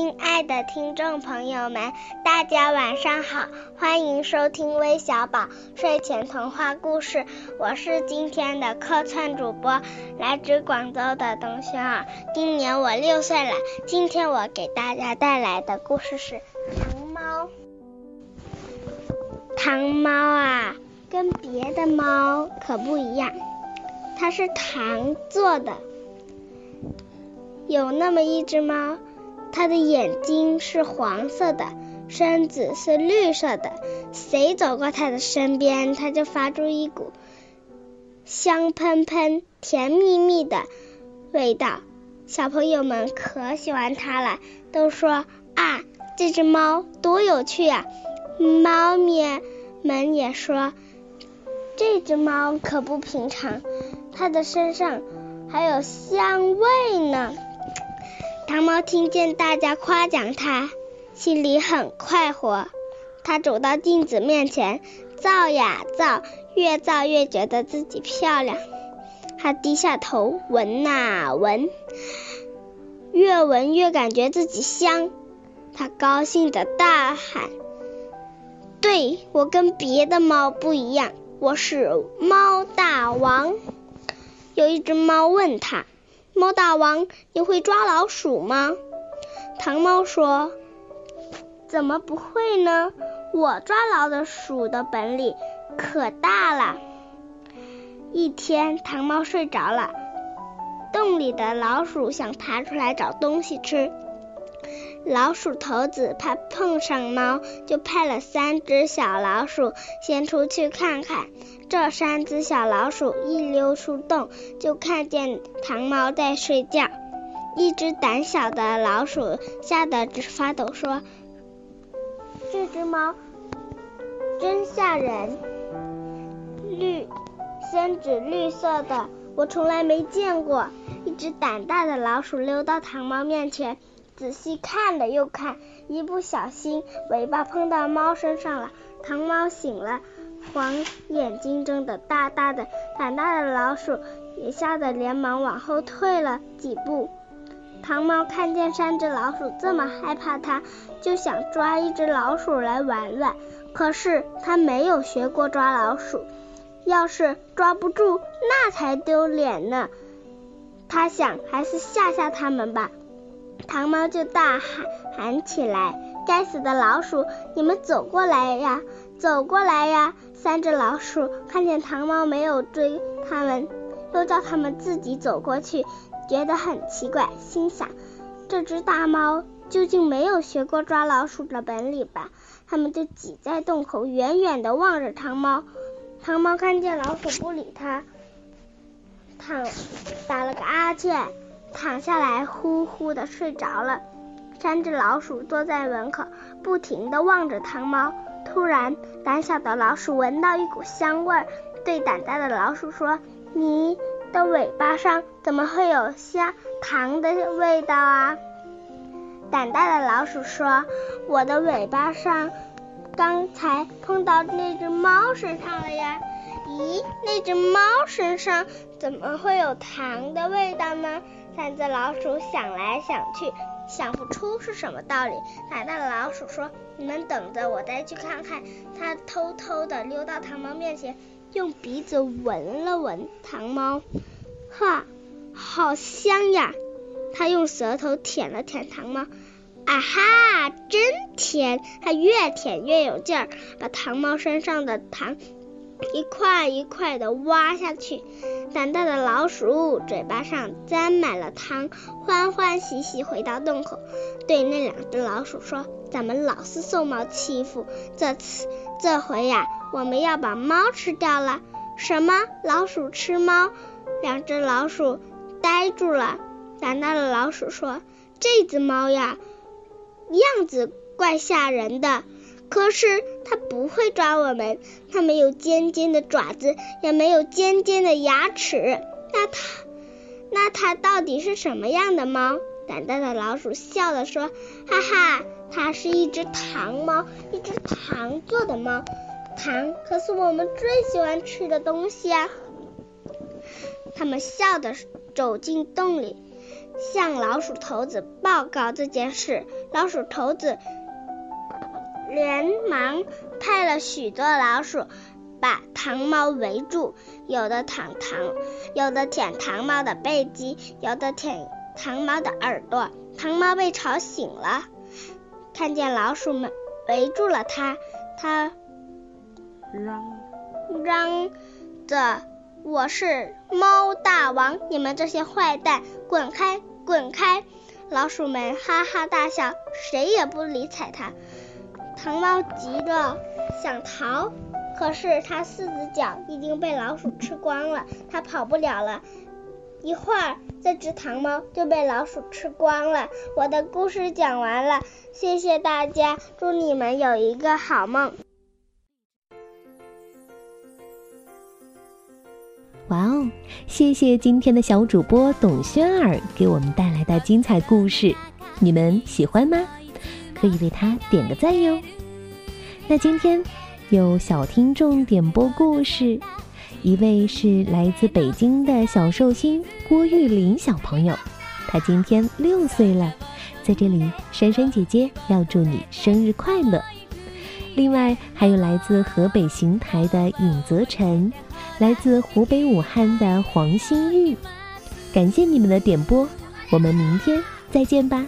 亲爱的听众朋友们，大家晚上好，欢迎收听微小宝睡前童话故事。我是今天的客串主播，来自广州的董轩儿，今年我六岁了。今天我给大家带来的故事是《糖猫》。糖猫啊，跟别的猫可不一样，它是糖做的。有那么一只猫。它的眼睛是黄色的，身子是绿色的。谁走过它的身边，它就发出一股香喷喷、甜蜜蜜的味道。小朋友们可喜欢它了，都说啊，这只猫多有趣啊！猫咪们也说，这只猫可不平常，它的身上还有香味呢。糖猫听见大家夸奖它，心里很快活。它走到镜子面前，照呀照，越照越觉得自己漂亮。它低下头闻呐闻，越闻越感觉自己香。它高兴的大喊：“对我跟别的猫不一样，我是猫大王！”有一只猫问他。猫大王，你会抓老鼠吗？糖猫说：“怎么不会呢？我抓老鼠的本领可大了。”一天，糖猫睡着了，洞里的老鼠想爬出来找东西吃。老鼠头子怕碰上猫，就派了三只小老鼠先出去看看。这三只小老鼠一溜出洞，就看见糖猫在睡觉。一只胆小的老鼠吓得直发抖，说：“这只猫真吓人，绿身子绿色的，我从来没见过。”一只胆大的老鼠溜到糖猫面前。仔细看了又看，一不小心尾巴碰到猫身上了。糖猫醒了，黄眼睛睁得大大的，胆大的老鼠也吓得连忙往后退了几步。糖猫看见三只老鼠这么害怕它，就想抓一只老鼠来玩玩。可是它没有学过抓老鼠，要是抓不住，那才丢脸呢。它想，还是吓吓它们吧。糖猫就大喊喊起来：“该死的老鼠，你们走过来呀，走过来呀！”三只老鼠看见糖猫没有追他们，又叫他们自己走过去，觉得很奇怪，心想：这只大猫究竟没有学过抓老鼠的本领吧？他们就挤在洞口，远远的望着糖猫。糖猫看见老鼠不理它，躺打了个哈欠。躺下来，呼呼的睡着了。三只老鼠坐在门口，不停的望着糖猫。突然，胆小的老鼠闻到一股香味，对胆大的老鼠说：“你的尾巴上怎么会有香糖的味道啊？”胆大的老鼠说：“我的尾巴上刚才碰到那只猫身上了呀。”咦，那只猫身上怎么会有糖的味道呢？三只老鼠想来想去，想不出是什么道理。胆大的老鼠说：“你们等着，我再去看看。”他偷偷的溜到糖猫面前，用鼻子闻了闻糖猫，哈，好香呀！他用舌头舔了舔糖猫，啊哈，真甜！他越舔越有劲儿，把糖猫身上的糖。一块一块的挖下去，胆大的老鼠嘴巴上沾满了汤，欢欢喜喜回到洞口，对那两只老鼠说：“咱们老是受猫欺负，这次这回呀，我们要把猫吃掉了。”什么？老鼠吃猫？两只老鼠呆住了。胆大的老鼠说：“这只猫呀，样子怪吓人的。”可是它不会抓我们，它没有尖尖的爪子，也没有尖尖的牙齿。那它，那它到底是什么样的猫？胆大的老鼠笑着说：“哈哈，它是一只糖猫，一只糖做的猫。糖可是我们最喜欢吃的东西啊！”他们笑着走进洞里，向老鼠头子报告这件事。老鼠头子连忙派了许多老鼠把糖猫围住，有的舔糖，有的舔糖猫的背脊，有的舔糖猫的耳朵。糖猫被吵醒了，看见老鼠们围住了它，它嚷嚷着：“我是猫大王，你们这些坏蛋，滚开，滚开！”老鼠们哈哈大笑，谁也不理睬它。糖猫急着想逃，可是它四只脚已经被老鼠吃光了，它跑不了了。一会儿，这只糖猫就被老鼠吃光了。我的故事讲完了，谢谢大家，祝你们有一个好梦。哇哦！谢谢今天的小主播董轩儿给我们带来的精彩故事，你们喜欢吗？可以为他点个赞哟。那今天有小听众点播故事，一位是来自北京的小寿星郭玉林小朋友，他今天六岁了，在这里珊珊姐姐要祝你生日快乐。另外还有来自河北邢台的尹泽晨。来自湖北武汉的黄新玉，感谢你们的点播，我们明天再见吧。